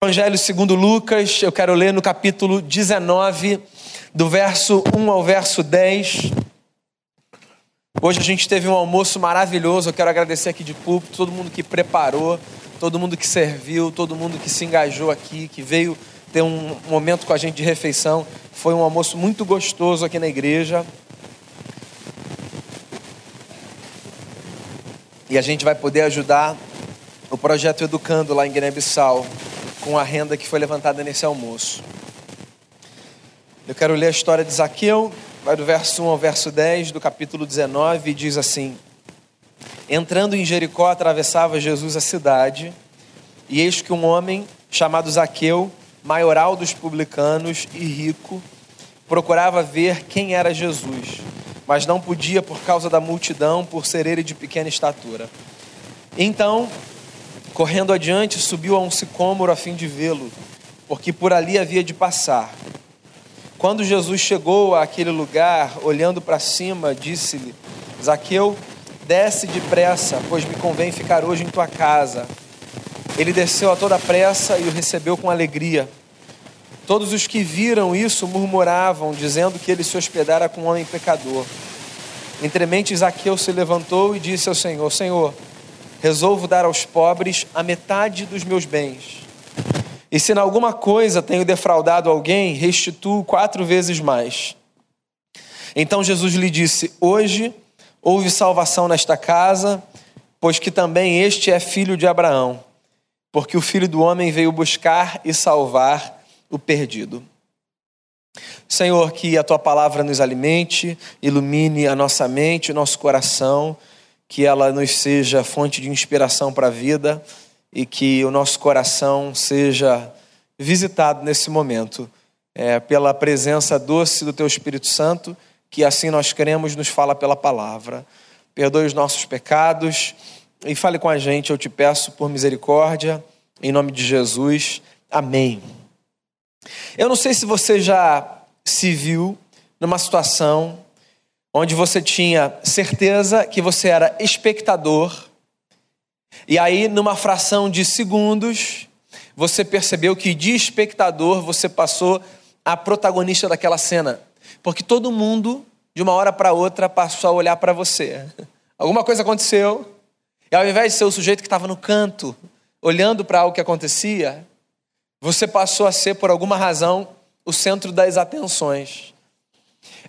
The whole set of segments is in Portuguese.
Evangelho segundo Lucas, eu quero ler no capítulo 19, do verso 1 ao verso 10. Hoje a gente teve um almoço maravilhoso, eu quero agradecer aqui de público, todo mundo que preparou, todo mundo que serviu, todo mundo que se engajou aqui, que veio ter um momento com a gente de refeição. Foi um almoço muito gostoso aqui na igreja. E a gente vai poder ajudar o projeto Educando lá em Guiné-Bissau com a renda que foi levantada nesse almoço. Eu quero ler a história de Zaqueu, vai do verso 1 ao verso 10 do capítulo 19 e diz assim: Entrando em Jericó, atravessava Jesus a cidade, e eis que um homem chamado Zaqueu, maioral dos publicanos e rico, procurava ver quem era Jesus, mas não podia por causa da multidão, por ser ele de pequena estatura. Então Correndo adiante, subiu a um sicômoro a fim de vê-lo, porque por ali havia de passar. Quando Jesus chegou àquele lugar, olhando para cima, disse-lhe: Zaqueu, desce depressa, pois me convém ficar hoje em tua casa. Ele desceu a toda pressa e o recebeu com alegria. Todos os que viram isso murmuravam, dizendo que ele se hospedara com um homem pecador. Entremente Zaqueu se levantou e disse ao Senhor: Senhor, resolvo dar aos pobres a metade dos meus bens. E se em alguma coisa tenho defraudado alguém, restituo quatro vezes mais. Então Jesus lhe disse: Hoje houve salvação nesta casa, pois que também este é filho de Abraão, porque o filho do homem veio buscar e salvar o perdido. Senhor, que a tua palavra nos alimente, ilumine a nossa mente, o nosso coração que ela nos seja fonte de inspiração para a vida e que o nosso coração seja visitado nesse momento é, pela presença doce do Teu Espírito Santo, que assim nós queremos, nos fala pela palavra. Perdoe os nossos pecados e fale com a gente, eu te peço por misericórdia, em nome de Jesus. Amém. Eu não sei se você já se viu numa situação onde você tinha certeza que você era espectador, e aí, numa fração de segundos, você percebeu que de espectador você passou a protagonista daquela cena, porque todo mundo, de uma hora para outra, passou a olhar para você. Alguma coisa aconteceu, e ao invés de ser o sujeito que estava no canto, olhando para algo que acontecia, você passou a ser, por alguma razão, o centro das atenções.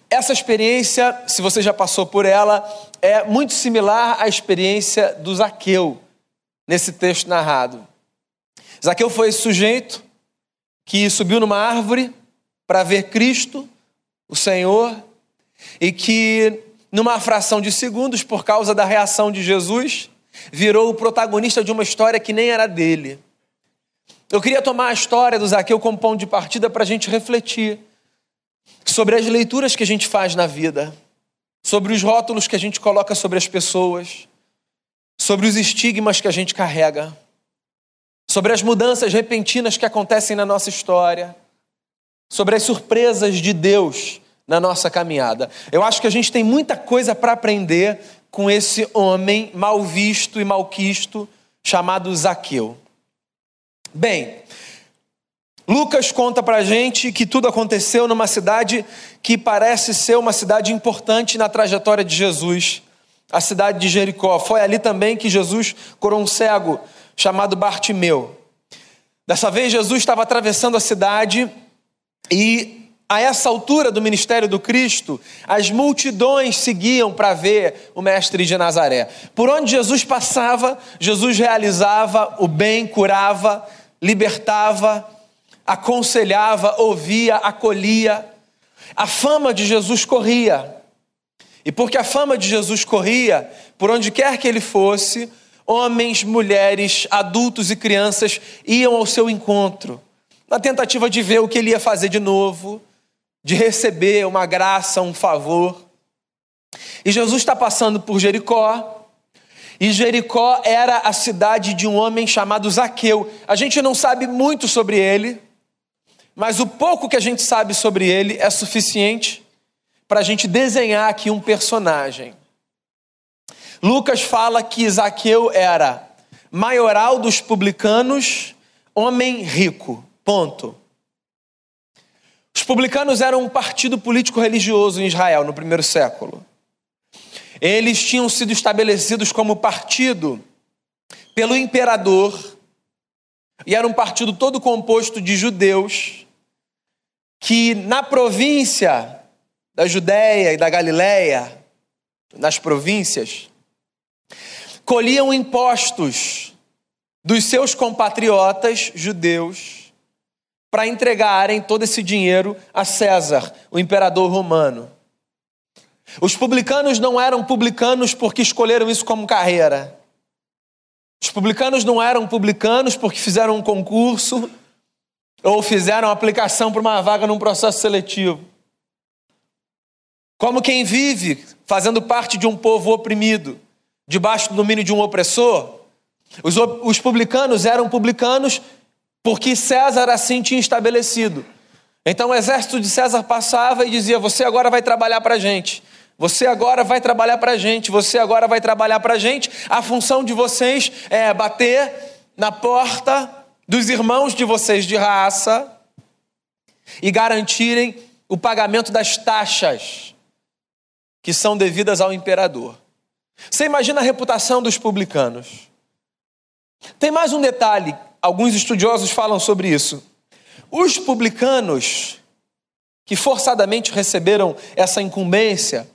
Essa experiência, se você já passou por ela, é muito similar à experiência do Zaqueu, nesse texto narrado. Zaqueu foi esse sujeito que subiu numa árvore para ver Cristo, o Senhor, e que, numa fração de segundos, por causa da reação de Jesus, virou o protagonista de uma história que nem era dele. Eu queria tomar a história do Zaqueu como ponto de partida para a gente refletir sobre as leituras que a gente faz na vida, sobre os rótulos que a gente coloca sobre as pessoas, sobre os estigmas que a gente carrega, sobre as mudanças repentinas que acontecem na nossa história, sobre as surpresas de Deus na nossa caminhada. Eu acho que a gente tem muita coisa para aprender com esse homem mal visto e malquisto chamado Zaqueu. Bem, Lucas conta para gente que tudo aconteceu numa cidade que parece ser uma cidade importante na trajetória de Jesus, a cidade de Jericó. Foi ali também que Jesus curou um cego chamado Bartimeu. Dessa vez, Jesus estava atravessando a cidade e, a essa altura do ministério do Cristo, as multidões seguiam para ver o Mestre de Nazaré. Por onde Jesus passava, Jesus realizava o bem, curava, libertava aconselhava, ouvia, acolhia. A fama de Jesus corria. E porque a fama de Jesus corria, por onde quer que ele fosse, homens, mulheres, adultos e crianças iam ao seu encontro, na tentativa de ver o que ele ia fazer de novo, de receber uma graça, um favor. E Jesus está passando por Jericó, e Jericó era a cidade de um homem chamado Zaqueu. A gente não sabe muito sobre ele, mas o pouco que a gente sabe sobre ele é suficiente para a gente desenhar aqui um personagem. Lucas fala que Zaqueu era maioral dos publicanos, homem rico. Ponto. Os publicanos eram um partido político religioso em Israel no primeiro século. Eles tinham sido estabelecidos como partido pelo imperador e era um partido todo composto de judeus que na província da Judéia e da Galiléia, nas províncias, colhiam impostos dos seus compatriotas judeus para entregarem todo esse dinheiro a César, o imperador romano. Os publicanos não eram publicanos porque escolheram isso como carreira. Os publicanos não eram publicanos porque fizeram um concurso ou fizeram aplicação para uma vaga num processo seletivo. Como quem vive fazendo parte de um povo oprimido, debaixo do domínio de um opressor, os, os publicanos eram publicanos porque César assim tinha estabelecido. Então o exército de César passava e dizia: Você agora vai trabalhar para a gente. Você agora vai trabalhar para a gente. Você agora vai trabalhar para a gente. A função de vocês é bater na porta dos irmãos de vocês de raça e garantirem o pagamento das taxas que são devidas ao imperador. Você imagina a reputação dos publicanos. Tem mais um detalhe, alguns estudiosos falam sobre isso. Os publicanos que forçadamente receberam essa incumbência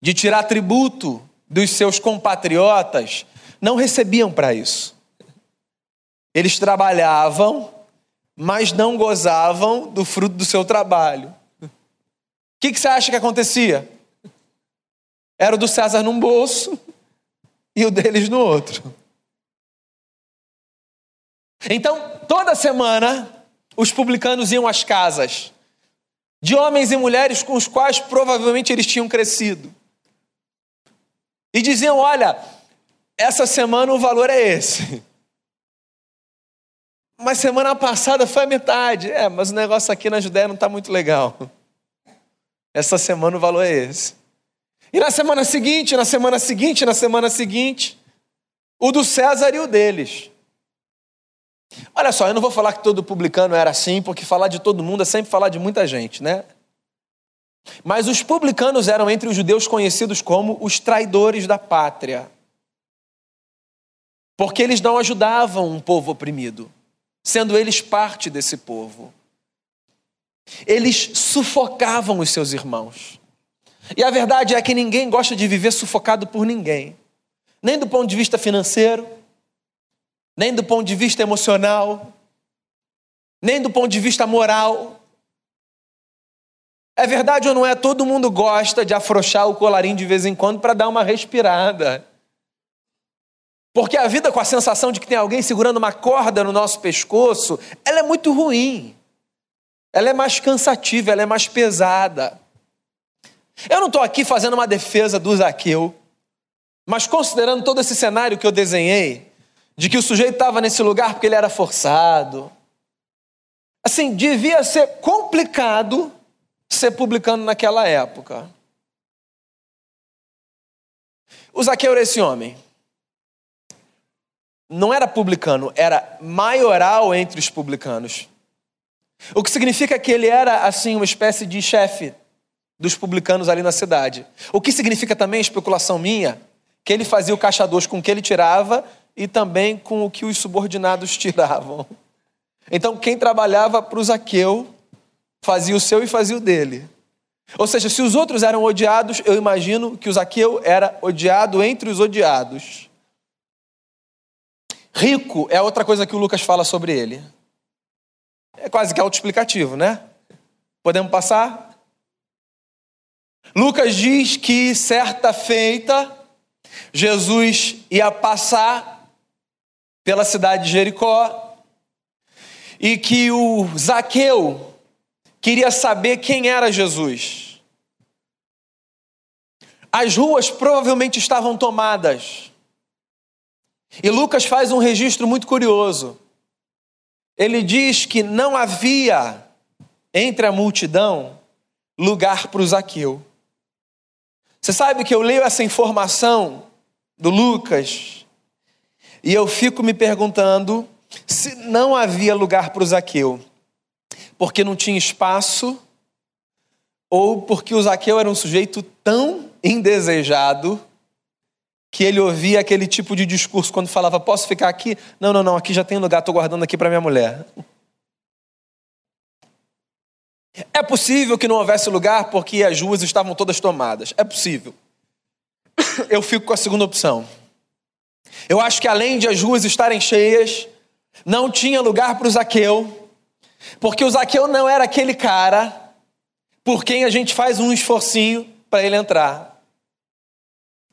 de tirar tributo dos seus compatriotas não recebiam para isso. Eles trabalhavam, mas não gozavam do fruto do seu trabalho. O que, que você acha que acontecia? Era o do César num bolso e o deles no outro. Então, toda semana, os publicanos iam às casas de homens e mulheres com os quais provavelmente eles tinham crescido. E diziam: Olha, essa semana o valor é esse. Mas semana passada foi a metade. É, mas o negócio aqui na Judéia não está muito legal. Essa semana o valor é esse. E na semana seguinte, na semana seguinte, na semana seguinte, o do César e o deles. Olha só, eu não vou falar que todo publicano era assim, porque falar de todo mundo é sempre falar de muita gente, né? Mas os publicanos eram entre os judeus conhecidos como os traidores da pátria. Porque eles não ajudavam um povo oprimido, sendo eles parte desse povo. Eles sufocavam os seus irmãos. E a verdade é que ninguém gosta de viver sufocado por ninguém, nem do ponto de vista financeiro, nem do ponto de vista emocional, nem do ponto de vista moral. É verdade ou não é? Todo mundo gosta de afrouxar o colarinho de vez em quando para dar uma respirada. Porque a vida com a sensação de que tem alguém segurando uma corda no nosso pescoço, ela é muito ruim. Ela é mais cansativa, ela é mais pesada. Eu não estou aqui fazendo uma defesa do Zaqueu, mas considerando todo esse cenário que eu desenhei, de que o sujeito estava nesse lugar porque ele era forçado. Assim, devia ser complicado ser publicano naquela época. O Zaqueu era esse homem. Não era publicano, era maioral entre os publicanos. O que significa que ele era, assim, uma espécie de chefe dos publicanos ali na cidade. O que significa também, especulação minha, que ele fazia o caixa dois com o que ele tirava e também com o que os subordinados tiravam. Então, quem trabalhava para o Zaqueu fazia o seu e fazia o dele. Ou seja, se os outros eram odiados, eu imagino que o Zaqueu era odiado entre os odiados. Rico é outra coisa que o Lucas fala sobre ele. É quase que autoexplicativo, né? Podemos passar? Lucas diz que certa feita, Jesus ia passar pela cidade de Jericó e que o Zaqueu queria saber quem era Jesus. As ruas provavelmente estavam tomadas. E Lucas faz um registro muito curioso. Ele diz que não havia entre a multidão lugar para o Zaqueu. Você sabe que eu leio essa informação do Lucas e eu fico me perguntando Se não havia lugar para o Zaqueu, porque não tinha espaço, ou porque o Zaqueu era um sujeito tão indesejado que ele ouvia aquele tipo de discurso quando falava: Posso ficar aqui? Não, não, não, aqui já tem lugar, estou guardando aqui para minha mulher. É possível que não houvesse lugar porque as ruas estavam todas tomadas. É possível. Eu fico com a segunda opção. Eu acho que além de as ruas estarem cheias, não tinha lugar para o Zaqueu, porque o Zaqueu não era aquele cara por quem a gente faz um esforcinho para ele entrar.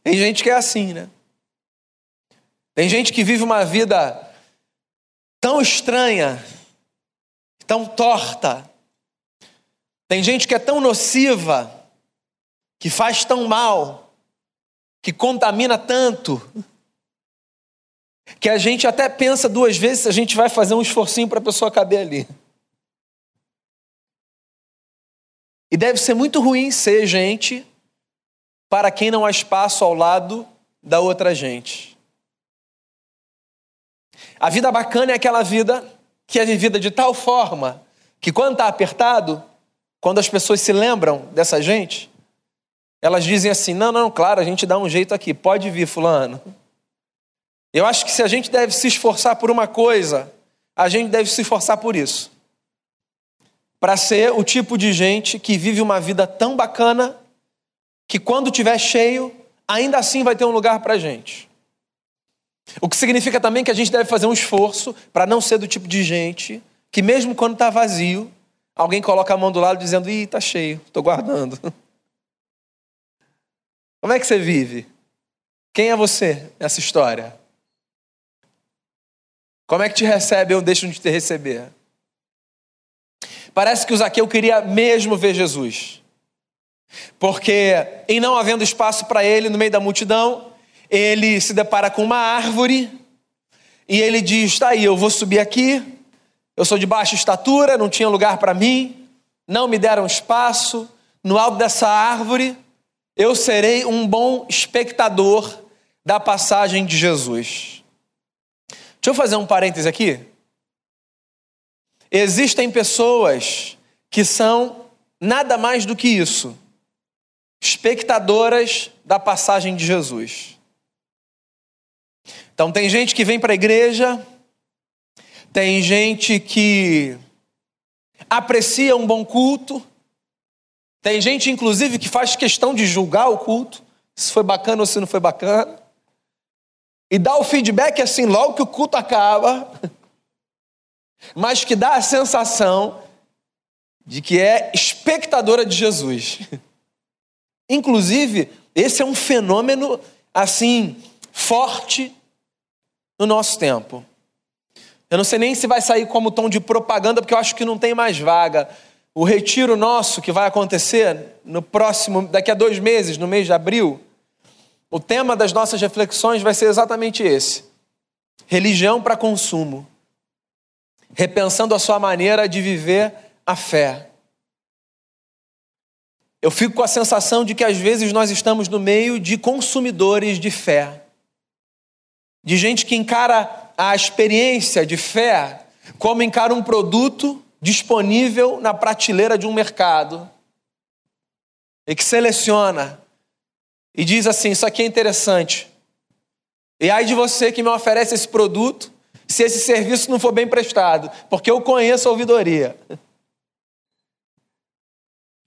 Tem gente que é assim, né? Tem gente que vive uma vida tão estranha, tão torta. Tem gente que é tão nociva, que faz tão mal, que contamina tanto, que a gente até pensa duas vezes se a gente vai fazer um esforcinho para a pessoa caber ali. E deve ser muito ruim ser gente para quem não há espaço ao lado da outra gente. A vida bacana é aquela vida que é vivida de tal forma que quando está apertado, quando as pessoas se lembram dessa gente, elas dizem assim: não, não, claro, a gente dá um jeito aqui, pode vir, Fulano. Eu acho que se a gente deve se esforçar por uma coisa, a gente deve se esforçar por isso. Para ser o tipo de gente que vive uma vida tão bacana que quando tiver cheio, ainda assim vai ter um lugar para a gente. O que significa também que a gente deve fazer um esforço para não ser do tipo de gente que, mesmo quando está vazio, alguém coloca a mão do lado dizendo: ih, está cheio, estou guardando. Como é que você vive? Quem é você nessa história? Como é que te recebe ou deixam de te receber? Parece que o Zaqueu queria mesmo ver Jesus. Porque, em não havendo espaço para ele no meio da multidão, ele se depara com uma árvore e ele diz: Está aí, eu vou subir aqui. Eu sou de baixa estatura, não tinha lugar para mim, não me deram espaço. No alto dessa árvore, eu serei um bom espectador da passagem de Jesus. Deixa eu fazer um parêntese aqui. Existem pessoas que são nada mais do que isso, espectadoras da passagem de Jesus. Então, tem gente que vem para a igreja, tem gente que aprecia um bom culto, tem gente, inclusive, que faz questão de julgar o culto, se foi bacana ou se não foi bacana e dá o feedback assim logo que o culto acaba, mas que dá a sensação de que é espectadora de Jesus. Inclusive, esse é um fenômeno assim forte no nosso tempo. Eu não sei nem se vai sair como tom de propaganda, porque eu acho que não tem mais vaga. O retiro nosso que vai acontecer no próximo, daqui a dois meses, no mês de abril, o tema das nossas reflexões vai ser exatamente esse: religião para consumo, repensando a sua maneira de viver a fé. Eu fico com a sensação de que às vezes nós estamos no meio de consumidores de fé, de gente que encara a experiência de fé como encara um produto disponível na prateleira de um mercado e que seleciona e diz assim: Isso aqui é interessante. E aí de você que me oferece esse produto, se esse serviço não for bem prestado, porque eu conheço a ouvidoria.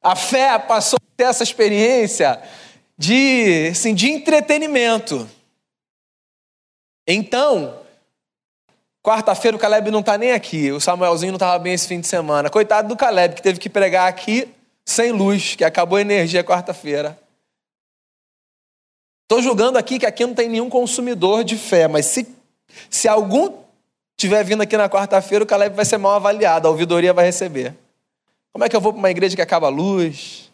A fé passou a ter essa experiência de, assim, de entretenimento. Então, quarta-feira o Caleb não está nem aqui, o Samuelzinho não estava bem esse fim de semana. Coitado do Caleb, que teve que pregar aqui sem luz, que acabou a energia quarta-feira. Estou julgando aqui que aqui não tem nenhum consumidor de fé, mas se, se algum tiver vindo aqui na quarta-feira, o Caleb vai ser mal avaliado, a ouvidoria vai receber. Como é que eu vou para uma igreja que acaba a luz?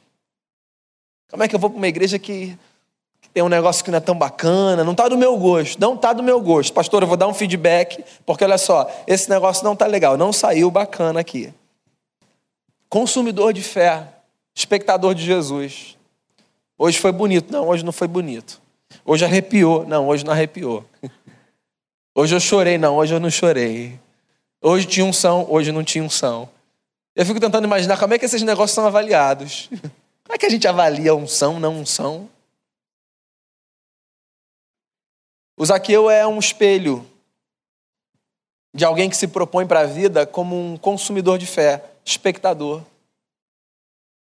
Como é que eu vou para uma igreja que, que tem um negócio que não é tão bacana? Não está do meu gosto, não está do meu gosto. Pastor, eu vou dar um feedback, porque olha só, esse negócio não está legal, não saiu bacana aqui. Consumidor de fé, espectador de Jesus. Hoje foi bonito. Não, hoje não foi bonito. Hoje arrepiou. Não, hoje não arrepiou. Hoje eu chorei. Não, hoje eu não chorei. Hoje tinha unção, hoje não tinha unção. Eu fico tentando imaginar como é que esses negócios são avaliados. Como é que a gente avalia unção, não unção? O Zaqueu é um espelho de alguém que se propõe para a vida como um consumidor de fé, espectador.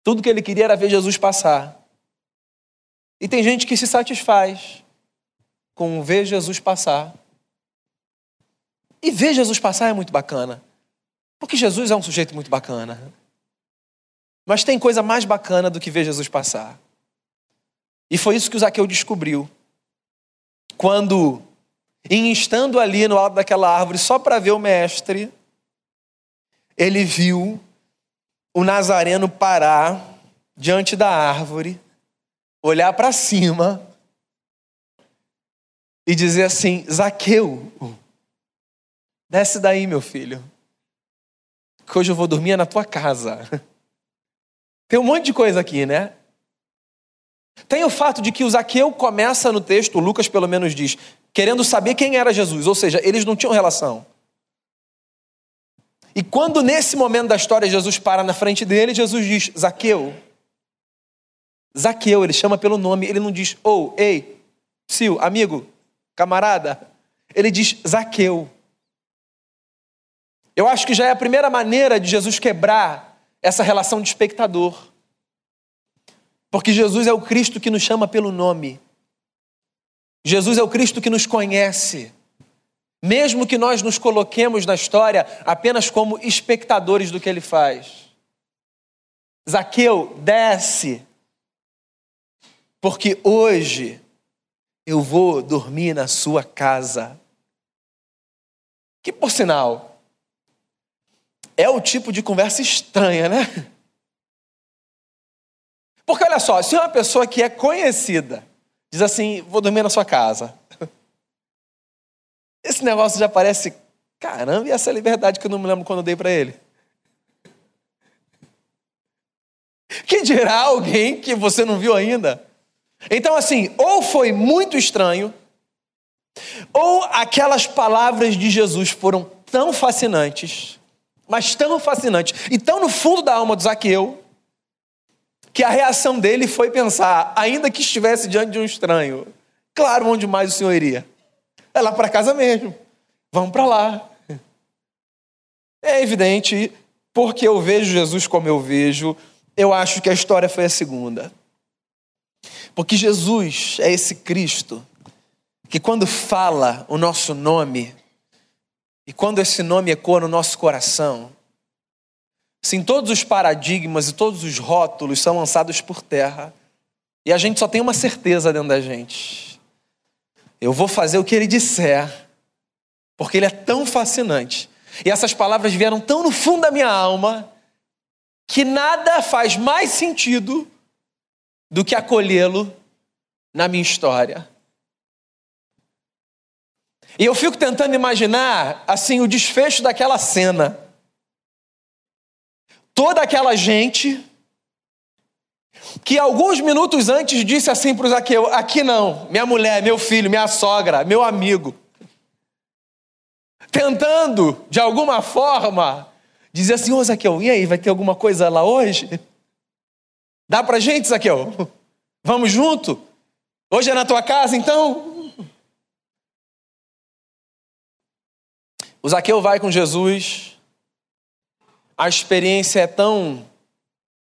Tudo que ele queria era ver Jesus passar. E tem gente que se satisfaz com ver Jesus passar. E ver Jesus passar é muito bacana. Porque Jesus é um sujeito muito bacana. Mas tem coisa mais bacana do que ver Jesus passar. E foi isso que o Zaqueu descobriu. Quando, estando ali no alto daquela árvore só para ver o mestre, ele viu o Nazareno parar diante da árvore, olhar para cima e dizer assim: Zaqueu, desce daí, meu filho, que hoje eu vou dormir na tua casa. Tem um monte de coisa aqui, né? Tem o fato de que o Zaqueu começa no texto, Lucas pelo menos diz, querendo saber quem era Jesus, ou seja, eles não tinham relação. E quando nesse momento da história Jesus para na frente dele, Jesus diz: Zaqueu. Zaqueu, ele chama pelo nome, ele não diz, ou, oh, ei, Sil, amigo, camarada. Ele diz Zaqueu. Eu acho que já é a primeira maneira de Jesus quebrar essa relação de espectador. Porque Jesus é o Cristo que nos chama pelo nome. Jesus é o Cristo que nos conhece. Mesmo que nós nos coloquemos na história apenas como espectadores do que ele faz. Zaqueu, desce. Porque hoje eu vou dormir na sua casa. Que por sinal, é o tipo de conversa estranha, né? Porque olha só, se uma pessoa que é conhecida diz assim: vou dormir na sua casa, esse negócio já parece, caramba, e essa liberdade que eu não me lembro quando eu dei para ele? Que dirá alguém que você não viu ainda? Então, assim, ou foi muito estranho, ou aquelas palavras de Jesus foram tão fascinantes, mas tão fascinantes, e tão no fundo da alma do Zaqueu, que a reação dele foi pensar, ainda que estivesse diante de um estranho, claro, onde mais o senhor iria? É lá para casa mesmo. Vamos para lá. É evidente, porque eu vejo Jesus como eu vejo, eu acho que a história foi a segunda. Porque Jesus é esse Cristo que, quando fala o nosso nome, e quando esse nome ecoa no nosso coração, sim, todos os paradigmas e todos os rótulos são lançados por terra, e a gente só tem uma certeza dentro da gente: eu vou fazer o que ele disser, porque ele é tão fascinante. E essas palavras vieram tão no fundo da minha alma que nada faz mais sentido do que acolhê-lo na minha história. E eu fico tentando imaginar, assim, o desfecho daquela cena. Toda aquela gente que alguns minutos antes disse assim para o Zaqueu: aqui não, minha mulher, meu filho, minha sogra, meu amigo. Tentando, de alguma forma, dizer assim: Ô Zaqueu, e aí, vai ter alguma coisa lá hoje? Dá pra gente, Zaqueu? Vamos junto? Hoje é na tua casa, então? O Zaqueu vai com Jesus, a experiência é tão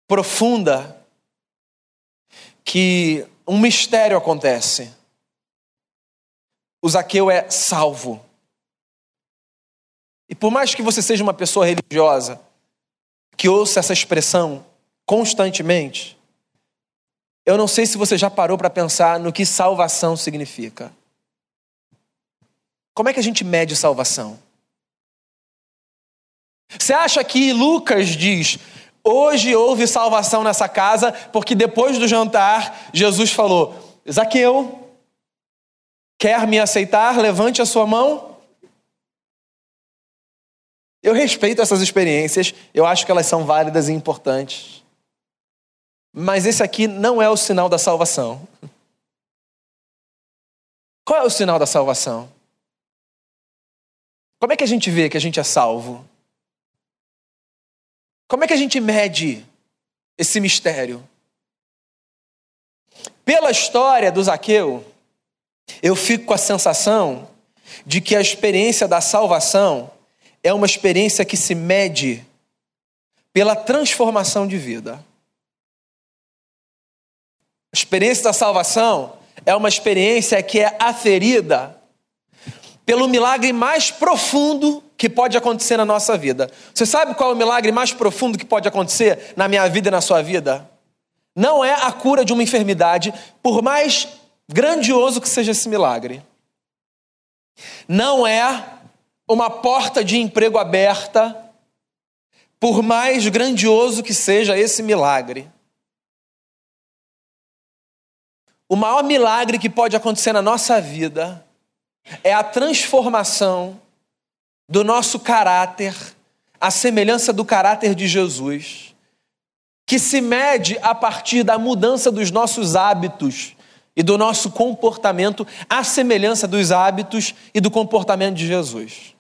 profunda que um mistério acontece. O Zaqueu é salvo. E por mais que você seja uma pessoa religiosa, que ouça essa expressão constantemente, eu não sei se você já parou para pensar no que salvação significa. Como é que a gente mede salvação? Você acha que Lucas diz: hoje houve salvação nessa casa, porque depois do jantar, Jesus falou: Zaqueu, quer me aceitar? Levante a sua mão. Eu respeito essas experiências, eu acho que elas são válidas e importantes. Mas esse aqui não é o sinal da salvação. Qual é o sinal da salvação? Como é que a gente vê que a gente é salvo? Como é que a gente mede esse mistério? Pela história do Zaqueu, eu fico com a sensação de que a experiência da salvação é uma experiência que se mede pela transformação de vida. A experiência da salvação é uma experiência que é aferida pelo milagre mais profundo que pode acontecer na nossa vida. Você sabe qual é o milagre mais profundo que pode acontecer na minha vida e na sua vida? Não é a cura de uma enfermidade, por mais grandioso que seja esse milagre. Não é uma porta de emprego aberta, por mais grandioso que seja esse milagre. O maior milagre que pode acontecer na nossa vida é a transformação do nosso caráter, a semelhança do caráter de Jesus, que se mede a partir da mudança dos nossos hábitos e do nosso comportamento, à semelhança dos hábitos e do comportamento de Jesus.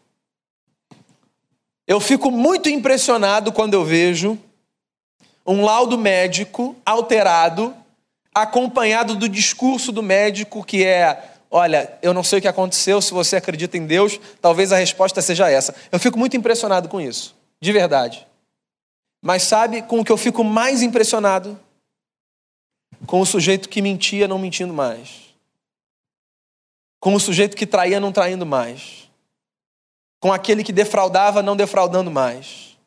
Eu fico muito impressionado quando eu vejo um laudo médico alterado, acompanhado do discurso do médico que é Olha, eu não sei o que aconteceu, se você acredita em Deus, talvez a resposta seja essa. Eu fico muito impressionado com isso, de verdade. Mas sabe com o que eu fico mais impressionado? Com o sujeito que mentia não mentindo mais. Com o sujeito que traía não traindo mais. Com aquele que defraudava não defraudando mais.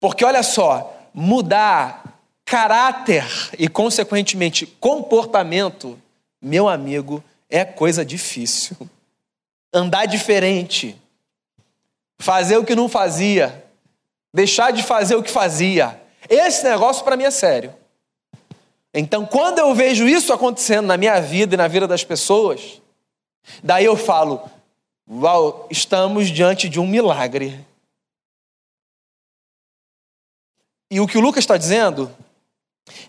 Porque olha só, mudar caráter e, consequentemente, comportamento meu amigo, é coisa difícil. Andar diferente, fazer o que não fazia, deixar de fazer o que fazia. Esse negócio para mim é sério. Então, quando eu vejo isso acontecendo na minha vida e na vida das pessoas, daí eu falo: Uau, estamos diante de um milagre. E o que o Lucas está dizendo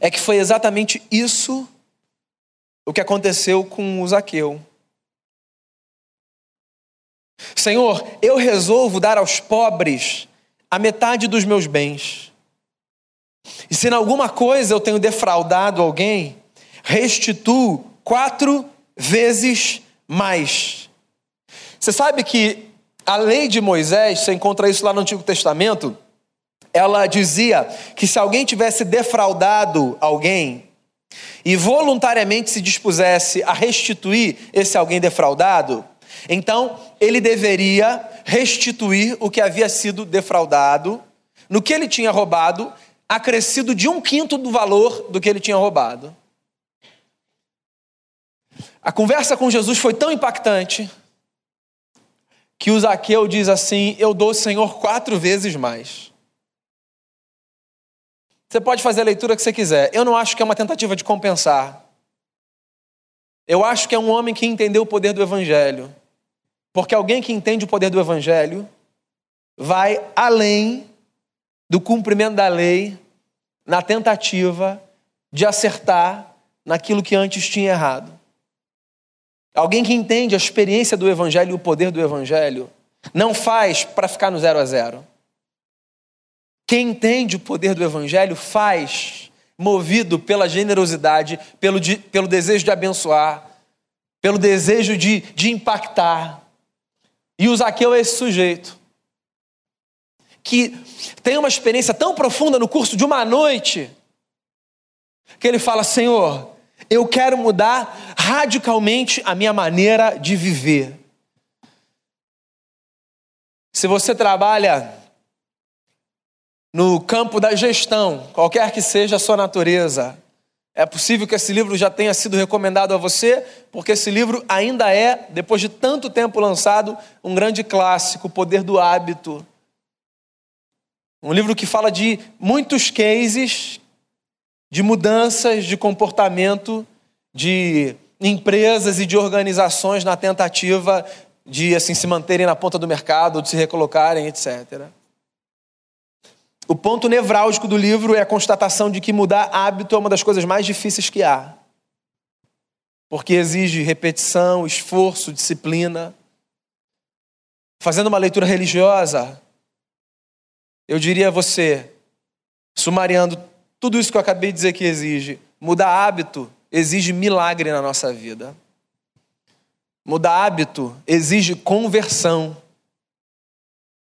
é que foi exatamente isso o que aconteceu com o Zaqueu. Senhor, eu resolvo dar aos pobres a metade dos meus bens. E se em alguma coisa eu tenho defraudado alguém, restituo quatro vezes mais. Você sabe que a lei de Moisés, você encontra isso lá no Antigo Testamento, ela dizia que se alguém tivesse defraudado alguém, e voluntariamente se dispusesse a restituir esse alguém defraudado, então ele deveria restituir o que havia sido defraudado, no que ele tinha roubado, acrescido de um quinto do valor do que ele tinha roubado. A conversa com Jesus foi tão impactante que o Zaqueu diz assim: Eu dou, Senhor, quatro vezes mais. Você pode fazer a leitura que você quiser. Eu não acho que é uma tentativa de compensar. Eu acho que é um homem que entendeu o poder do Evangelho. Porque alguém que entende o poder do Evangelho vai além do cumprimento da lei na tentativa de acertar naquilo que antes tinha errado. Alguém que entende a experiência do Evangelho e o poder do Evangelho não faz para ficar no zero a zero. Quem entende o poder do Evangelho faz, movido pela generosidade, pelo, de, pelo desejo de abençoar, pelo desejo de, de impactar. E o Zaqueu é esse sujeito que tem uma experiência tão profunda no curso de uma noite que ele fala: Senhor, eu quero mudar radicalmente a minha maneira de viver. Se você trabalha no campo da gestão, qualquer que seja a sua natureza. É possível que esse livro já tenha sido recomendado a você, porque esse livro ainda é, depois de tanto tempo lançado, um grande clássico, O Poder do Hábito. Um livro que fala de muitos cases de mudanças de comportamento de empresas e de organizações na tentativa de assim se manterem na ponta do mercado, de se recolocarem, etc. O ponto nevrálgico do livro é a constatação de que mudar hábito é uma das coisas mais difíceis que há. Porque exige repetição, esforço, disciplina. fazendo uma leitura religiosa, eu diria a você, sumariando tudo isso que eu acabei de dizer que exige, mudar hábito exige milagre na nossa vida. Mudar hábito exige conversão.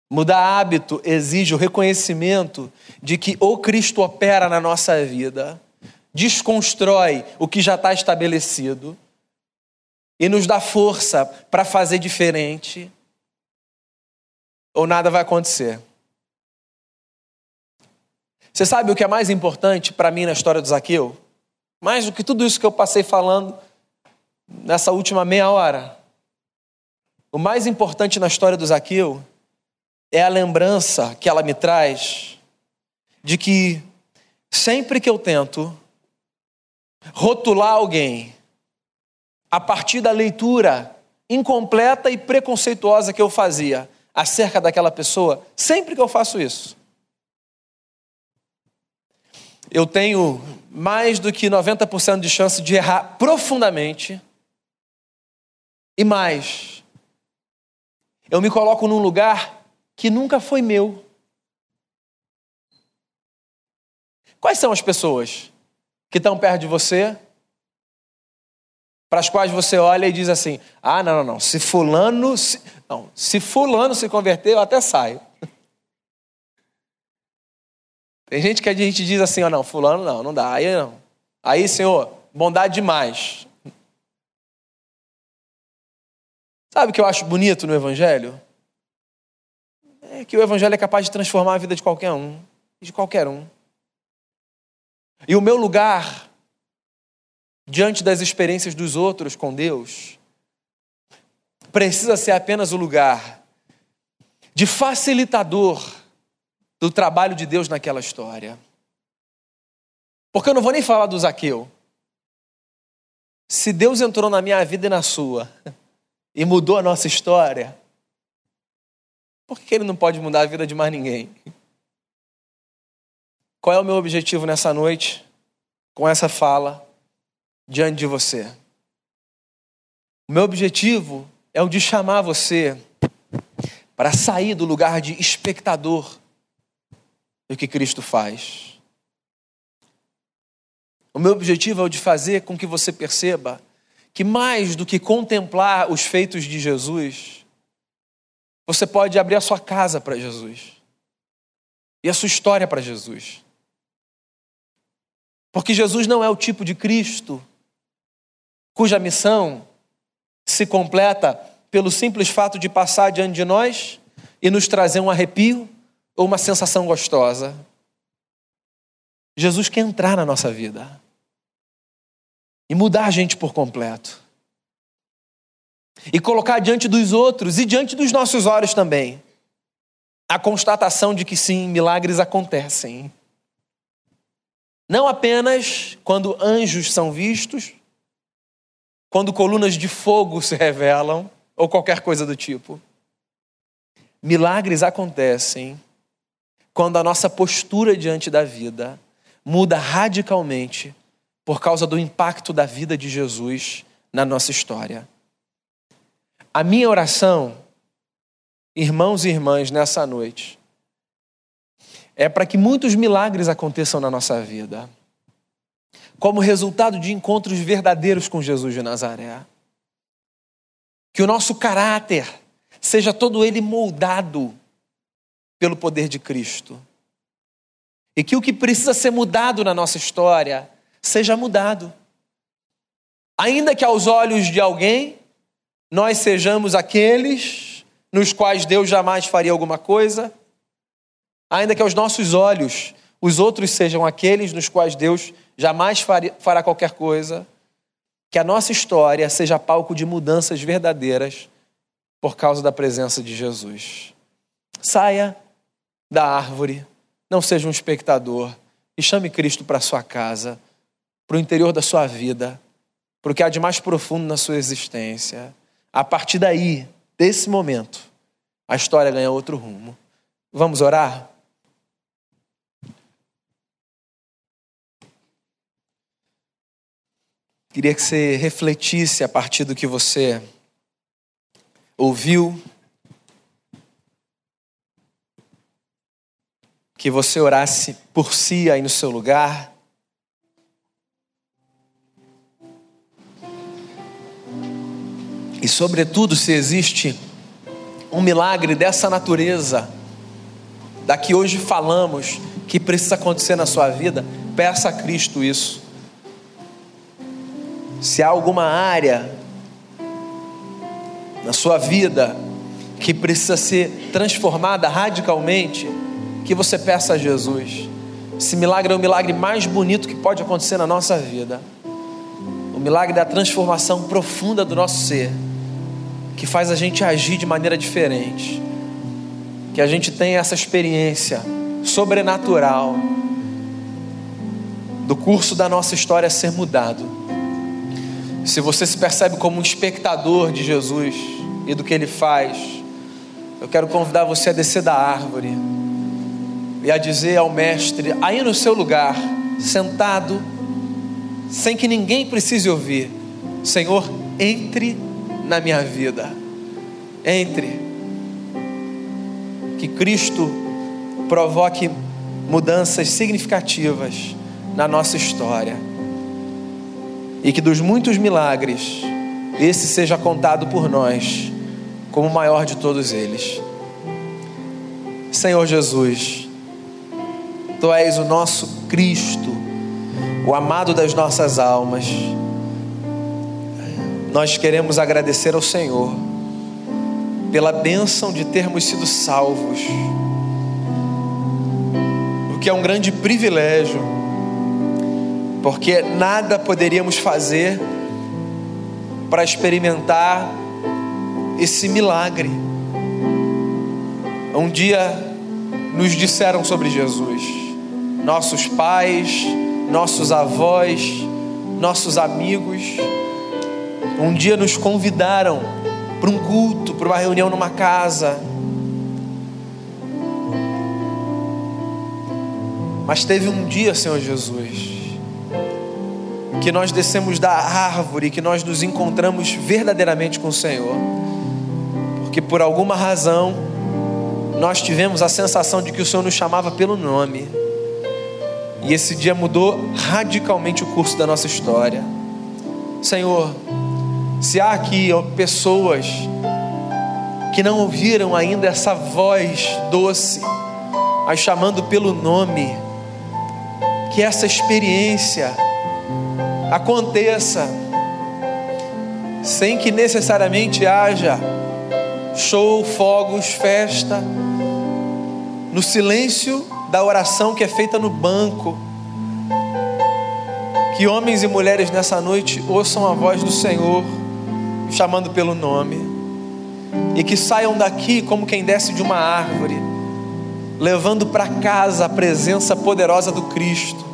Mudar hábito exige o reconhecimento de que o Cristo opera na nossa vida, desconstrói o que já está estabelecido e nos dá força para fazer diferente, ou nada vai acontecer. Você sabe o que é mais importante para mim na história do Zaqueu? Mais do que tudo isso que eu passei falando nessa última meia hora. O mais importante na história do Zaqueu é a lembrança que ela me traz de que sempre que eu tento rotular alguém a partir da leitura incompleta e preconceituosa que eu fazia acerca daquela pessoa, sempre que eu faço isso, eu tenho mais do que 90% de chance de errar profundamente. E mais, eu me coloco num lugar que nunca foi meu. Quais são as pessoas que estão perto de você, para as quais você olha e diz assim: ah, não, não, não, se fulano, se, não, se fulano se converter, eu até saio. Tem gente que a gente diz assim, ó, oh, não, fulano não, não dá, aí não. Aí, Senhor, bondade demais. Sabe o que eu acho bonito no Evangelho? Que o Evangelho é capaz de transformar a vida de qualquer um, de qualquer um. E o meu lugar diante das experiências dos outros com Deus precisa ser apenas o lugar de facilitador do trabalho de Deus naquela história. Porque eu não vou nem falar do Zaqueu. Se Deus entrou na minha vida e na sua e mudou a nossa história, por que ele não pode mudar a vida de mais ninguém? Qual é o meu objetivo nessa noite, com essa fala, diante de você? O meu objetivo é o de chamar você para sair do lugar de espectador do que Cristo faz. O meu objetivo é o de fazer com que você perceba que mais do que contemplar os feitos de Jesus, você pode abrir a sua casa para Jesus e a sua história para Jesus. Porque Jesus não é o tipo de Cristo cuja missão se completa pelo simples fato de passar diante de nós e nos trazer um arrepio ou uma sensação gostosa. Jesus quer entrar na nossa vida e mudar a gente por completo. E colocar diante dos outros e diante dos nossos olhos também a constatação de que sim, milagres acontecem. Não apenas quando anjos são vistos, quando colunas de fogo se revelam, ou qualquer coisa do tipo. Milagres acontecem quando a nossa postura diante da vida muda radicalmente por causa do impacto da vida de Jesus na nossa história. A minha oração, irmãos e irmãs, nessa noite, é para que muitos milagres aconteçam na nossa vida, como resultado de encontros verdadeiros com Jesus de Nazaré. Que o nosso caráter seja todo ele moldado pelo poder de Cristo. E que o que precisa ser mudado na nossa história seja mudado. Ainda que aos olhos de alguém nós sejamos aqueles nos quais Deus jamais faria alguma coisa, ainda que aos nossos olhos os outros sejam aqueles nos quais Deus jamais fará qualquer coisa, que a nossa história seja palco de mudanças verdadeiras por causa da presença de Jesus. Saia da árvore, não seja um espectador e chame Cristo para sua casa, para o interior da sua vida, para o que há de mais profundo na sua existência. A partir daí, desse momento, a história ganha outro rumo. Vamos orar? Queria que você refletisse a partir do que você ouviu, que você orasse por si aí no seu lugar E, sobretudo, se existe um milagre dessa natureza, da que hoje falamos, que precisa acontecer na sua vida, peça a Cristo isso. Se há alguma área na sua vida que precisa ser transformada radicalmente, que você peça a Jesus. Esse milagre é o milagre mais bonito que pode acontecer na nossa vida. O milagre da transformação profunda do nosso ser, que faz a gente agir de maneira diferente. Que a gente tenha essa experiência sobrenatural do curso da nossa história ser mudado. Se você se percebe como um espectador de Jesus e do que ele faz, eu quero convidar você a descer da árvore e a dizer ao Mestre, aí no seu lugar, sentado, sem que ninguém precise ouvir: Senhor, entre na minha vida, entre. Que Cristo provoque mudanças significativas na nossa história. E que dos muitos milagres, esse seja contado por nós como o maior de todos eles. Senhor Jesus, Tu és o nosso Cristo, o amado das nossas almas. Nós queremos agradecer ao Senhor pela bênção de termos sido salvos, o que é um grande privilégio, porque nada poderíamos fazer para experimentar esse milagre. Um dia nos disseram sobre Jesus nossos pais, nossos avós, nossos amigos, um dia nos convidaram para um culto, para uma reunião numa casa. Mas teve um dia, Senhor Jesus, que nós descemos da árvore, que nós nos encontramos verdadeiramente com o Senhor, porque por alguma razão nós tivemos a sensação de que o Senhor nos chamava pelo nome. E esse dia mudou radicalmente o curso da nossa história. Senhor, se há aqui pessoas que não ouviram ainda essa voz doce, as chamando pelo nome, que essa experiência aconteça, sem que necessariamente haja show, fogos, festa, no silêncio da oração que é feita no banco. Que homens e mulheres nessa noite ouçam a voz do Senhor, chamando pelo nome, e que saiam daqui como quem desce de uma árvore, levando para casa a presença poderosa do Cristo.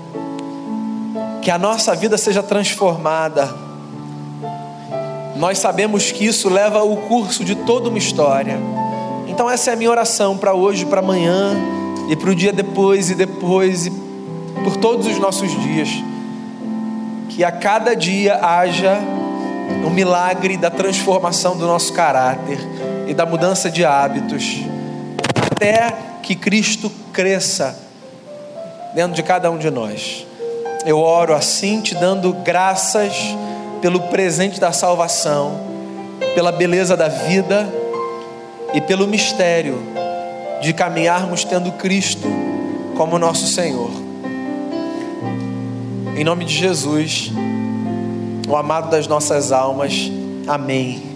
Que a nossa vida seja transformada. Nós sabemos que isso leva o curso de toda uma história. Então, essa é a minha oração para hoje, para amanhã e para o dia depois e depois e por todos os nossos dias. Que a cada dia haja um milagre da transformação do nosso caráter e da mudança de hábitos, até que Cristo cresça dentro de cada um de nós. Eu oro assim, te dando graças pelo presente da salvação, pela beleza da vida e pelo mistério de caminharmos tendo Cristo como nosso Senhor. Em nome de Jesus, o amado das nossas almas, amém.